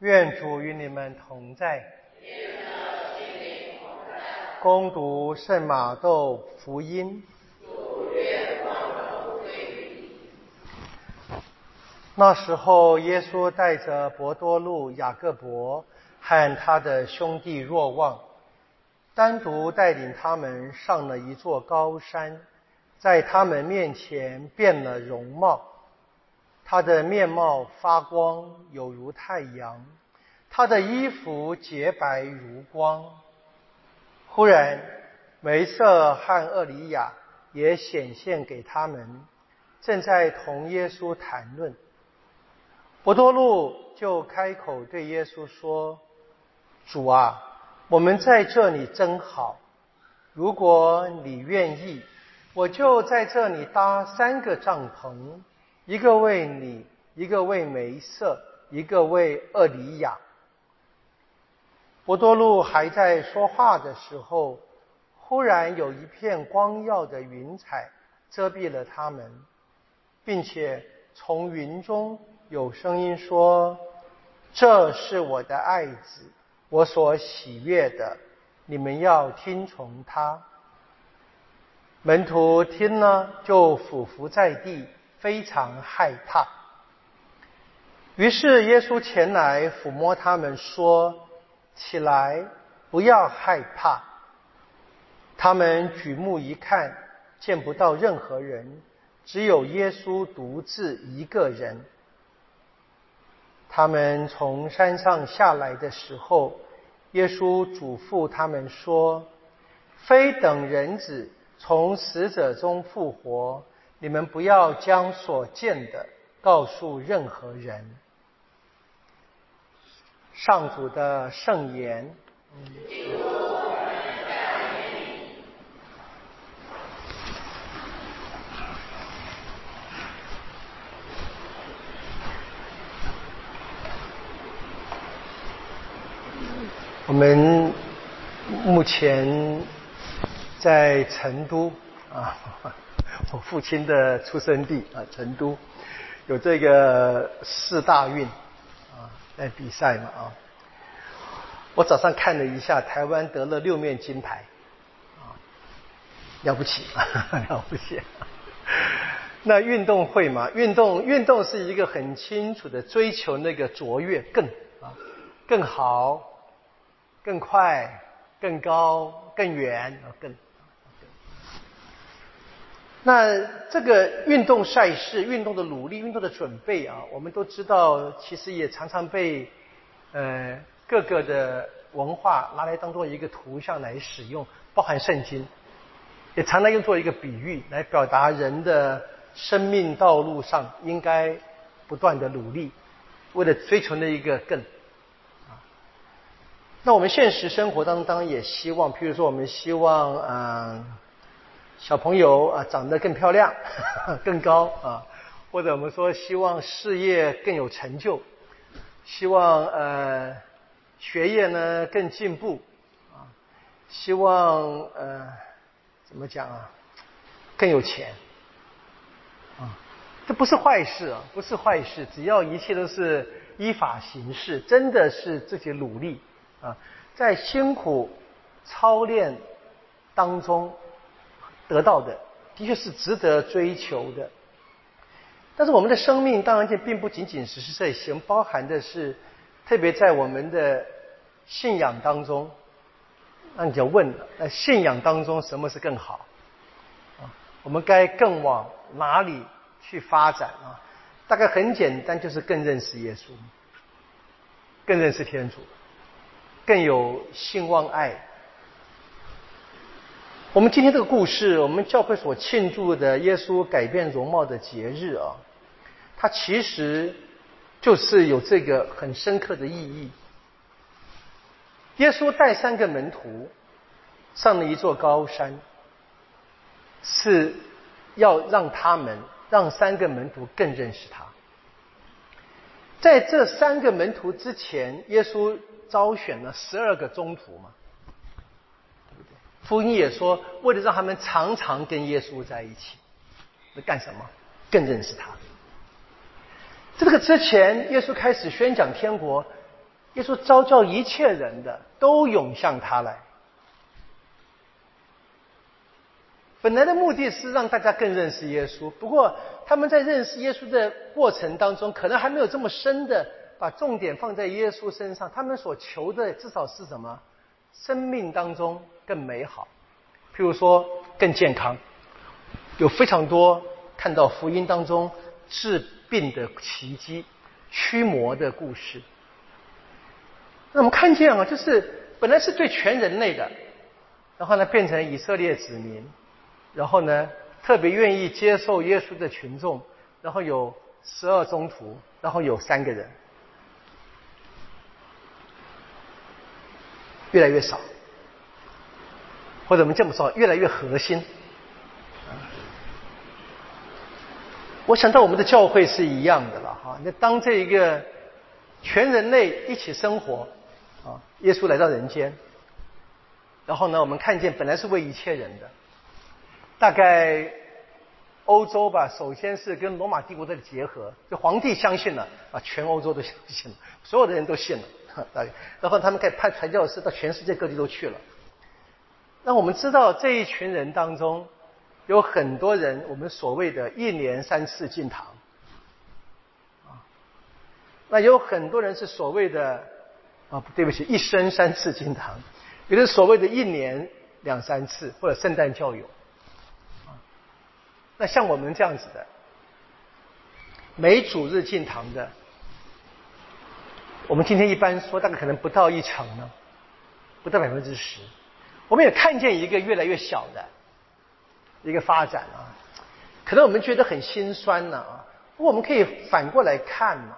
愿主与你们同在。攻读圣马窦福音。那时候，耶稣带着伯多禄、雅各伯和他的兄弟若望，单独带领他们上了一座高山，在他们面前变了容貌。他的面貌发光，有如太阳；他的衣服洁白如光。忽然，梅瑟和厄里亚也显现给他们，正在同耶稣谈论。伯多禄就开口对耶稣说：“主啊，我们在这里真好。如果你愿意，我就在这里搭三个帐篷，一个为你，一个为梅瑟，一个为厄里亚。”伯多禄还在说话的时候，忽然有一片光耀的云彩遮蔽了他们，并且从云中。有声音说：“这是我的爱子，我所喜悦的，你们要听从他。”门徒听了，就俯伏在地，非常害怕。于是耶稣前来抚摸他们，说：“起来，不要害怕。”他们举目一看，见不到任何人，只有耶稣独自一个人。他们从山上下来的时候，耶稣嘱咐他们说：“非等人子从死者中复活，你们不要将所见的告诉任何人。”上主的圣言。我们目前在成都啊，我父亲的出生地啊，成都有这个四大运啊在比赛嘛啊。我早上看了一下，台湾得了六面金牌啊，了不起，了不起。那运动会嘛，运动运动是一个很清楚的追求那个卓越更啊更好。更快、更高、更远啊，更。那这个运动赛事、运动的努力、运动的准备啊，我们都知道，其实也常常被呃各个的文化拿来当做一个图像来使用，包含圣经，也常常用作一个比喻来表达人的生命道路上应该不断的努力，为了追求那一个更。那我们现实生活当中也希望，譬如说，我们希望嗯小朋友啊长得更漂亮、更高啊，或者我们说希望事业更有成就，希望呃学业呢更进步啊，希望呃怎么讲啊更有钱啊，这不是坏事啊，不是坏事，只要一切都是依法行事，真的是自己努力。啊，在辛苦操练当中得到的，的确是值得追求的。但是我们的生命当然就并不仅仅只是这些，包含的是，特别在我们的信仰当中，那你就问了：那信仰当中什么是更好？啊，我们该更往哪里去发展啊？大概很简单，就是更认识耶稣，更认识天主。更有兴望爱。我们今天这个故事，我们教会所庆祝的耶稣改变容貌的节日啊，它其实就是有这个很深刻的意义。耶稣带三个门徒上了一座高山，是要让他们让三个门徒更认识他。在这三个门徒之前，耶稣。招选了十二个中徒嘛，福音也说，为了让他们常常跟耶稣在一起，那干什么？更认识他。这个之前，耶稣开始宣讲天国，耶稣召叫一切人的都涌向他来。本来的目的是让大家更认识耶稣，不过他们在认识耶稣的过程当中，可能还没有这么深的把重点放在耶稣身上。他们所求的至少是什么？生命当中更美好，譬如说更健康，有非常多看到福音当中治病的奇迹、驱魔的故事。那我们看见啊，就是本来是对全人类的，然后呢变成以色列子民。然后呢，特别愿意接受耶稣的群众，然后有十二宗徒，然后有三个人，越来越少，或者我们这么说，越来越核心。我想到我们的教会是一样的了哈。那当这一个全人类一起生活啊，耶稣来到人间，然后呢，我们看见本来是为一切人的。大概欧洲吧，首先是跟罗马帝国的结合，就皇帝相信了啊，全欧洲都相信了，所有的人都信了，大概，然后他们开始派传教士到全世界各地都去了。那我们知道这一群人当中，有很多人，我们所谓的一年三次进堂，啊，那有很多人是所谓的啊，对不起，一生三次进堂，有的所谓的一年两三次，或者圣诞教友。那像我们这样子的，每主日进堂的，我们今天一般说大概可能不到一成呢，不到百分之十。我们也看见一个越来越小的一个发展啊，可能我们觉得很心酸呢啊。不过我们可以反过来看嘛，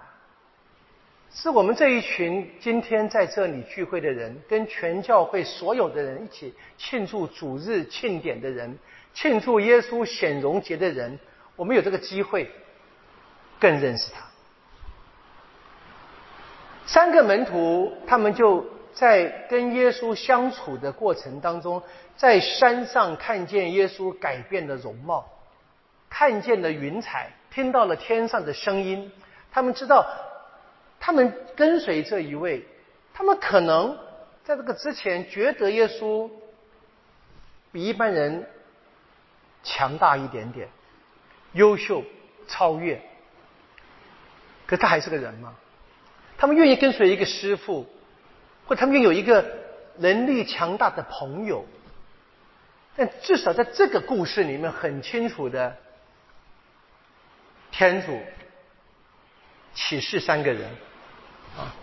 是我们这一群今天在这里聚会的人，跟全教会所有的人一起庆祝主日庆典的人。庆祝耶稣显荣节的人，我们有这个机会更认识他。三个门徒，他们就在跟耶稣相处的过程当中，在山上看见耶稣改变的容貌，看见了云彩，听到了天上的声音。他们知道，他们跟随这一位，他们可能在这个之前觉得耶稣比一般人。强大一点点，优秀超越，可他还是个人吗？他们愿意跟随一个师傅，或他们拥有一个能力强大的朋友，但至少在这个故事里面很清楚的，天主启示三个人啊，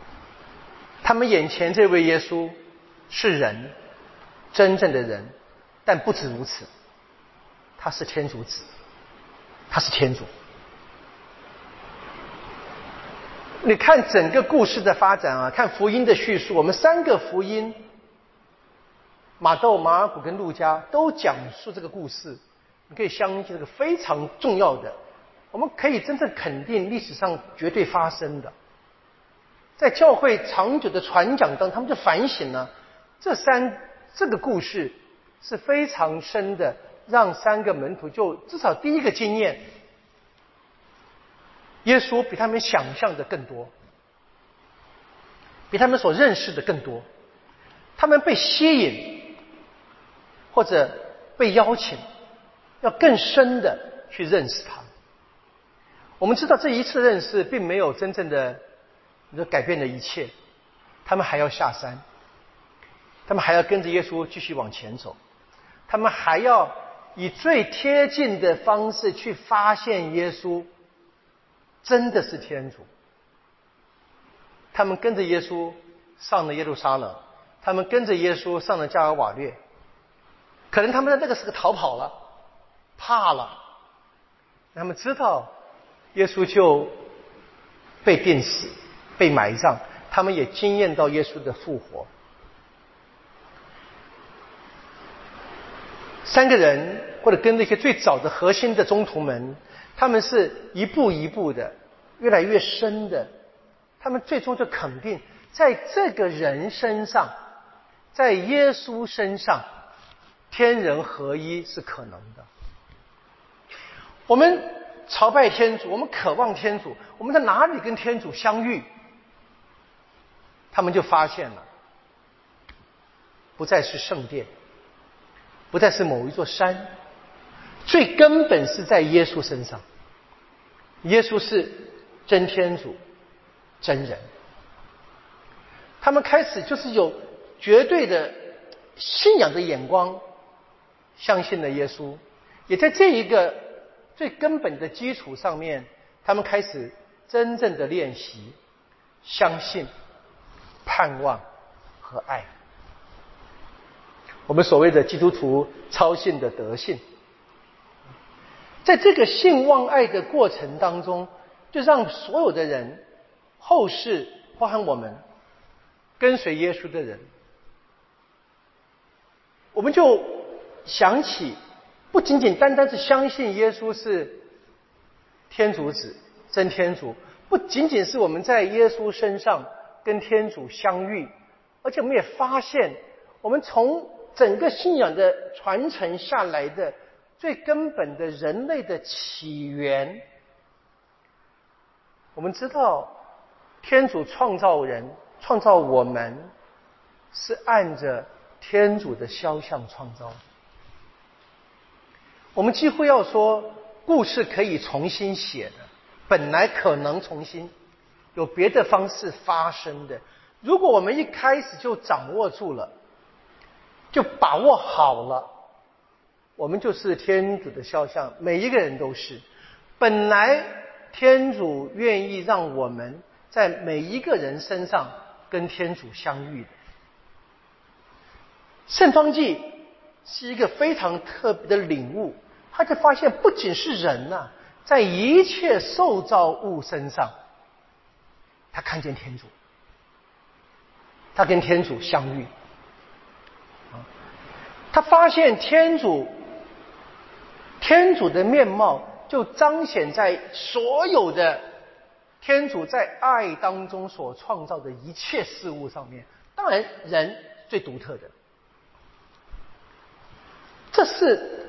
他们眼前这位耶稣是人，真正的人，但不止如此。他是天主子，他是天主。你看整个故事的发展啊，看福音的叙述，我们三个福音，马窦、马尔谷跟路加都讲述这个故事。你可以相信这个非常重要的，我们可以真正肯定历史上绝对发生的，在教会长久的传讲当中，他们就反省了这三这个故事是非常深的。让三个门徒就至少第一个经验，耶稣比他们想象的更多，比他们所认识的更多，他们被吸引或者被邀请，要更深的去认识他。我们知道这一次认识并没有真正的改变了一切，他们还要下山，他们还要跟着耶稣继续往前走，他们还要。以最贴近的方式去发现耶稣真的是天主。他们跟着耶稣上了耶路撒冷，他们跟着耶稣上了加尔瓦略。可能他们在那个时候逃跑了，怕了。他们知道耶稣就被钉死、被埋葬，他们也惊艳到耶稣的复活。三个人，或者跟那些最早的核心的中途们，他们是一步一步的，越来越深的。他们最终就肯定，在这个人身上，在耶稣身上，天人合一是可能的。我们朝拜天主，我们渴望天主，我们在哪里跟天主相遇？他们就发现了，不再是圣殿，不再是某一座山，最根本是在耶稣身上。耶稣是真天主，真人。他们开始就是有绝对的信仰的眼光，相信了耶稣，也在这一个最根本的基础上面，他们开始真正的练习相信、盼望和爱。我们所谓的基督徒操信的德性，在这个信望爱的过程当中，就让所有的人后世，包含我们。跟随耶稣的人，我们就想起，不仅仅单单是相信耶稣是天主子、真天主，不仅仅是我们在耶稣身上跟天主相遇，而且我们也发现，我们从整个信仰的传承下来的最根本的人类的起源，我们知道天主创造人。创造我们是按着天主的肖像创造。我们几乎要说，故事可以重新写的，本来可能重新有别的方式发生的。如果我们一开始就掌握住了，就把握好了，我们就是天主的肖像，每一个人都是。本来天主愿意让我们在每一个人身上。跟天主相遇的圣方济是一个非常特别的领悟，他就发现不仅是人呐，在一切受造物身上，他看见天主，他跟天主相遇，他发现天主，天主的面貌就彰显在所有的。天主在爱当中所创造的一切事物上面，当然人最独特的，这是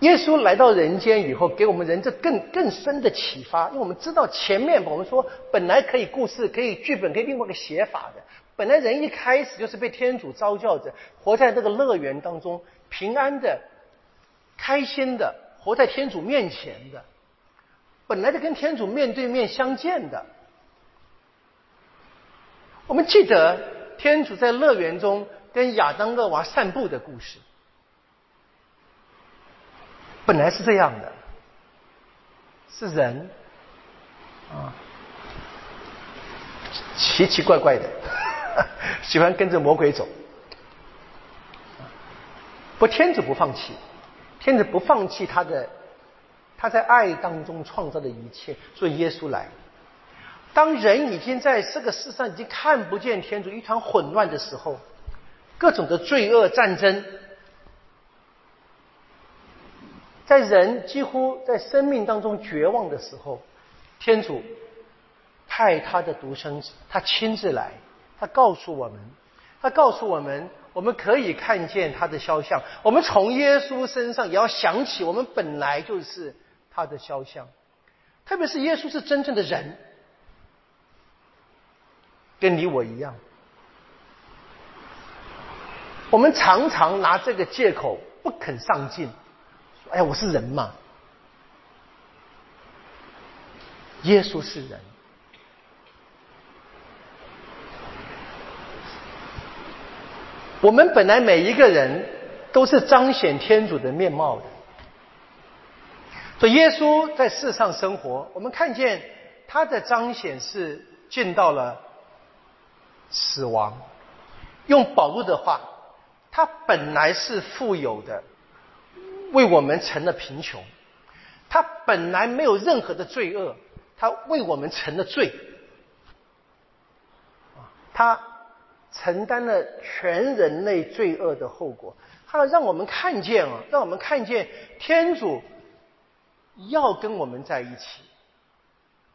耶稣来到人间以后给我们人这更更深的启发。因为我们知道前面我们说本来可以故事可以剧本可以另外一个写法的，本来人一开始就是被天主召叫着活在这个乐园当中，平安的、开心的活在天主面前的。本来就跟天主面对面相见的，我们记得天主在乐园中跟亚当、乐娃散步的故事，本来是这样的，是人啊，奇奇怪怪的，喜欢跟着魔鬼走，不，天主不放弃，天主不放弃他的。他在爱当中创造的一切，所以耶稣来。当人已经在这个世上已经看不见天主，一团混乱的时候，各种的罪恶战争，在人几乎在生命当中绝望的时候，天主派他的独生子，他亲自来，他告诉我们，他告诉我们，我们可以看见他的肖像。我们从耶稣身上也要想起，我们本来就是。他的肖像，特别是耶稣是真正的人，跟你我一样。我们常常拿这个借口不肯上进，：“哎，我是人嘛。”耶稣是人，我们本来每一个人都是彰显天主的面貌的。所以耶稣在世上生活，我们看见他的彰显是见到了死亡。用保罗的话，他本来是富有的，为我们成了贫穷；他本来没有任何的罪恶，他为我们成了罪。他承担了全人类罪恶的后果，他让我们看见啊，让我们看见天主。要跟我们在一起，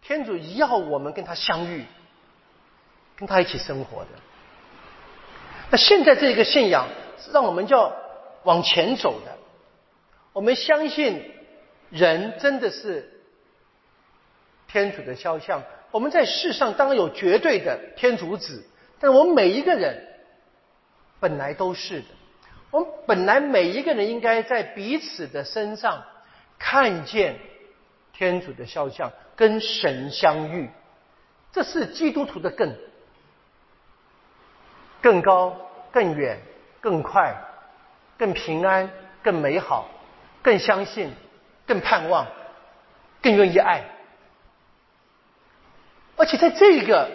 天主要我们跟他相遇，跟他一起生活的。那现在这个信仰是让我们要往前走的。我们相信人真的是天主的肖像，我们在世上当然有绝对的天主子，但我们每一个人本来都是的。我们本来每一个人应该在彼此的身上看见天主的肖像，跟神相遇。这是基督徒的更更高、更远、更快、更平安、更美好、更相信、更盼望、更愿意爱。而且在这个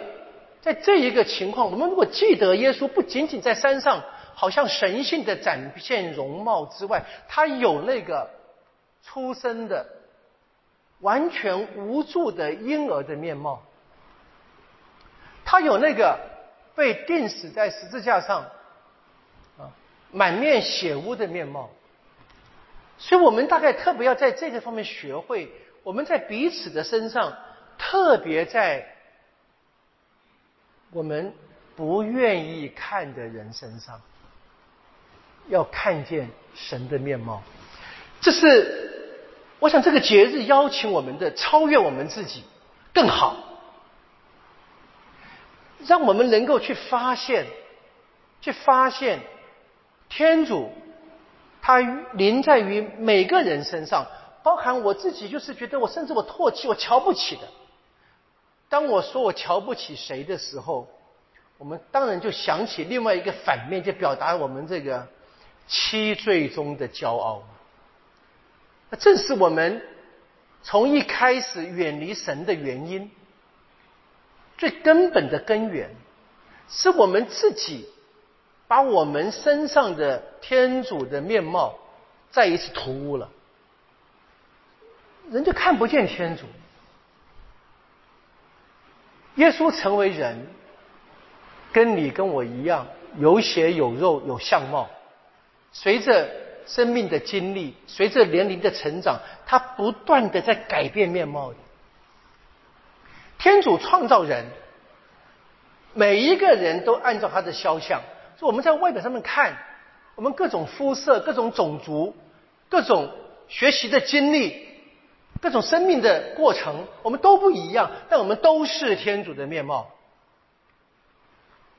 在这一个情况，我们如果记得耶稣不仅仅在山上，好像神性的展现容貌之外，他有那个出生的完全无助的婴儿的面貌。他有那个被钉死在十字架上，啊，满面血污的面貌，所以我们大概特别要在这个方面学会，我们在彼此的身上，特别在我们不愿意看的人身上，要看见神的面貌。这是我想这个节日邀请我们的超越我们自己更好。让我们能够去发现，去发现天主，他临在于每个人身上，包含我自己，就是觉得我甚至我唾弃、我瞧不起的。当我说我瞧不起谁的时候，我们当然就想起另外一个反面，就表达我们这个七罪中的骄傲。那正是我们从一开始远离神的原因。最根本的根源，是我们自己把我们身上的天主的面貌再一次涂污了，人就看不见天主。耶稣成为人，跟你跟我一样，有血有肉有相貌，随着生命的经历，随着年龄的成长，他不断的在改变面貌。天主创造人，每一个人都按照他的肖像。就我们在外表上面看，我们各种肤色、各种种族、各种学习的经历、各种生命的过程，我们都不一样，但我们都是天主的面貌。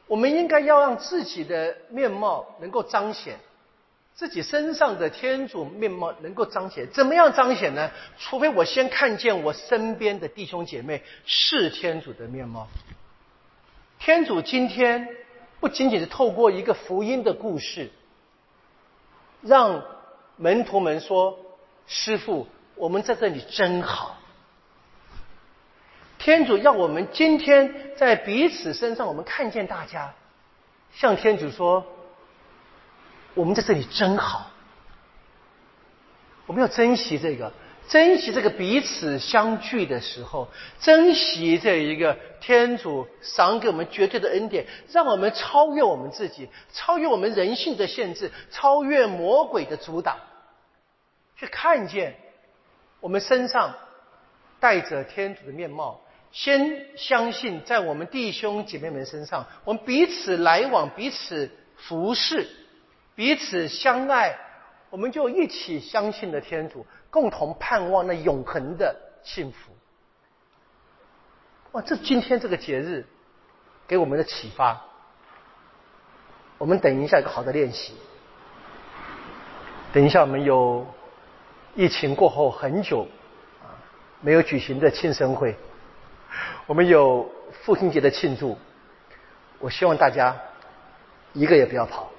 我们应该要让自己的面貌能够彰显。自己身上的天主面貌能够彰显，怎么样彰显呢？除非我先看见我身边的弟兄姐妹是天主的面貌。天主今天不仅仅是透过一个福音的故事，让门徒们说：“师傅，我们在这里真好。”天主要我们今天在彼此身上，我们看见大家向天主说。我们在这里真好，我们要珍惜这个，珍惜这个彼此相聚的时候，珍惜这一个天主赏给我们绝对的恩典，让我们超越我们自己，超越我们人性的限制，超越魔鬼的阻挡，去看见我们身上带着天主的面貌。先相信在我们弟兄姐妹们身上，我们彼此来往，彼此服侍。彼此相爱，我们就一起相信了天主，共同盼望那永恒的幸福。哇，这今天这个节日给我们的启发。我们等一下一个好的练习。等一下我们有疫情过后很久啊没有举行的庆生会，我们有父亲节的庆祝。我希望大家一个也不要跑。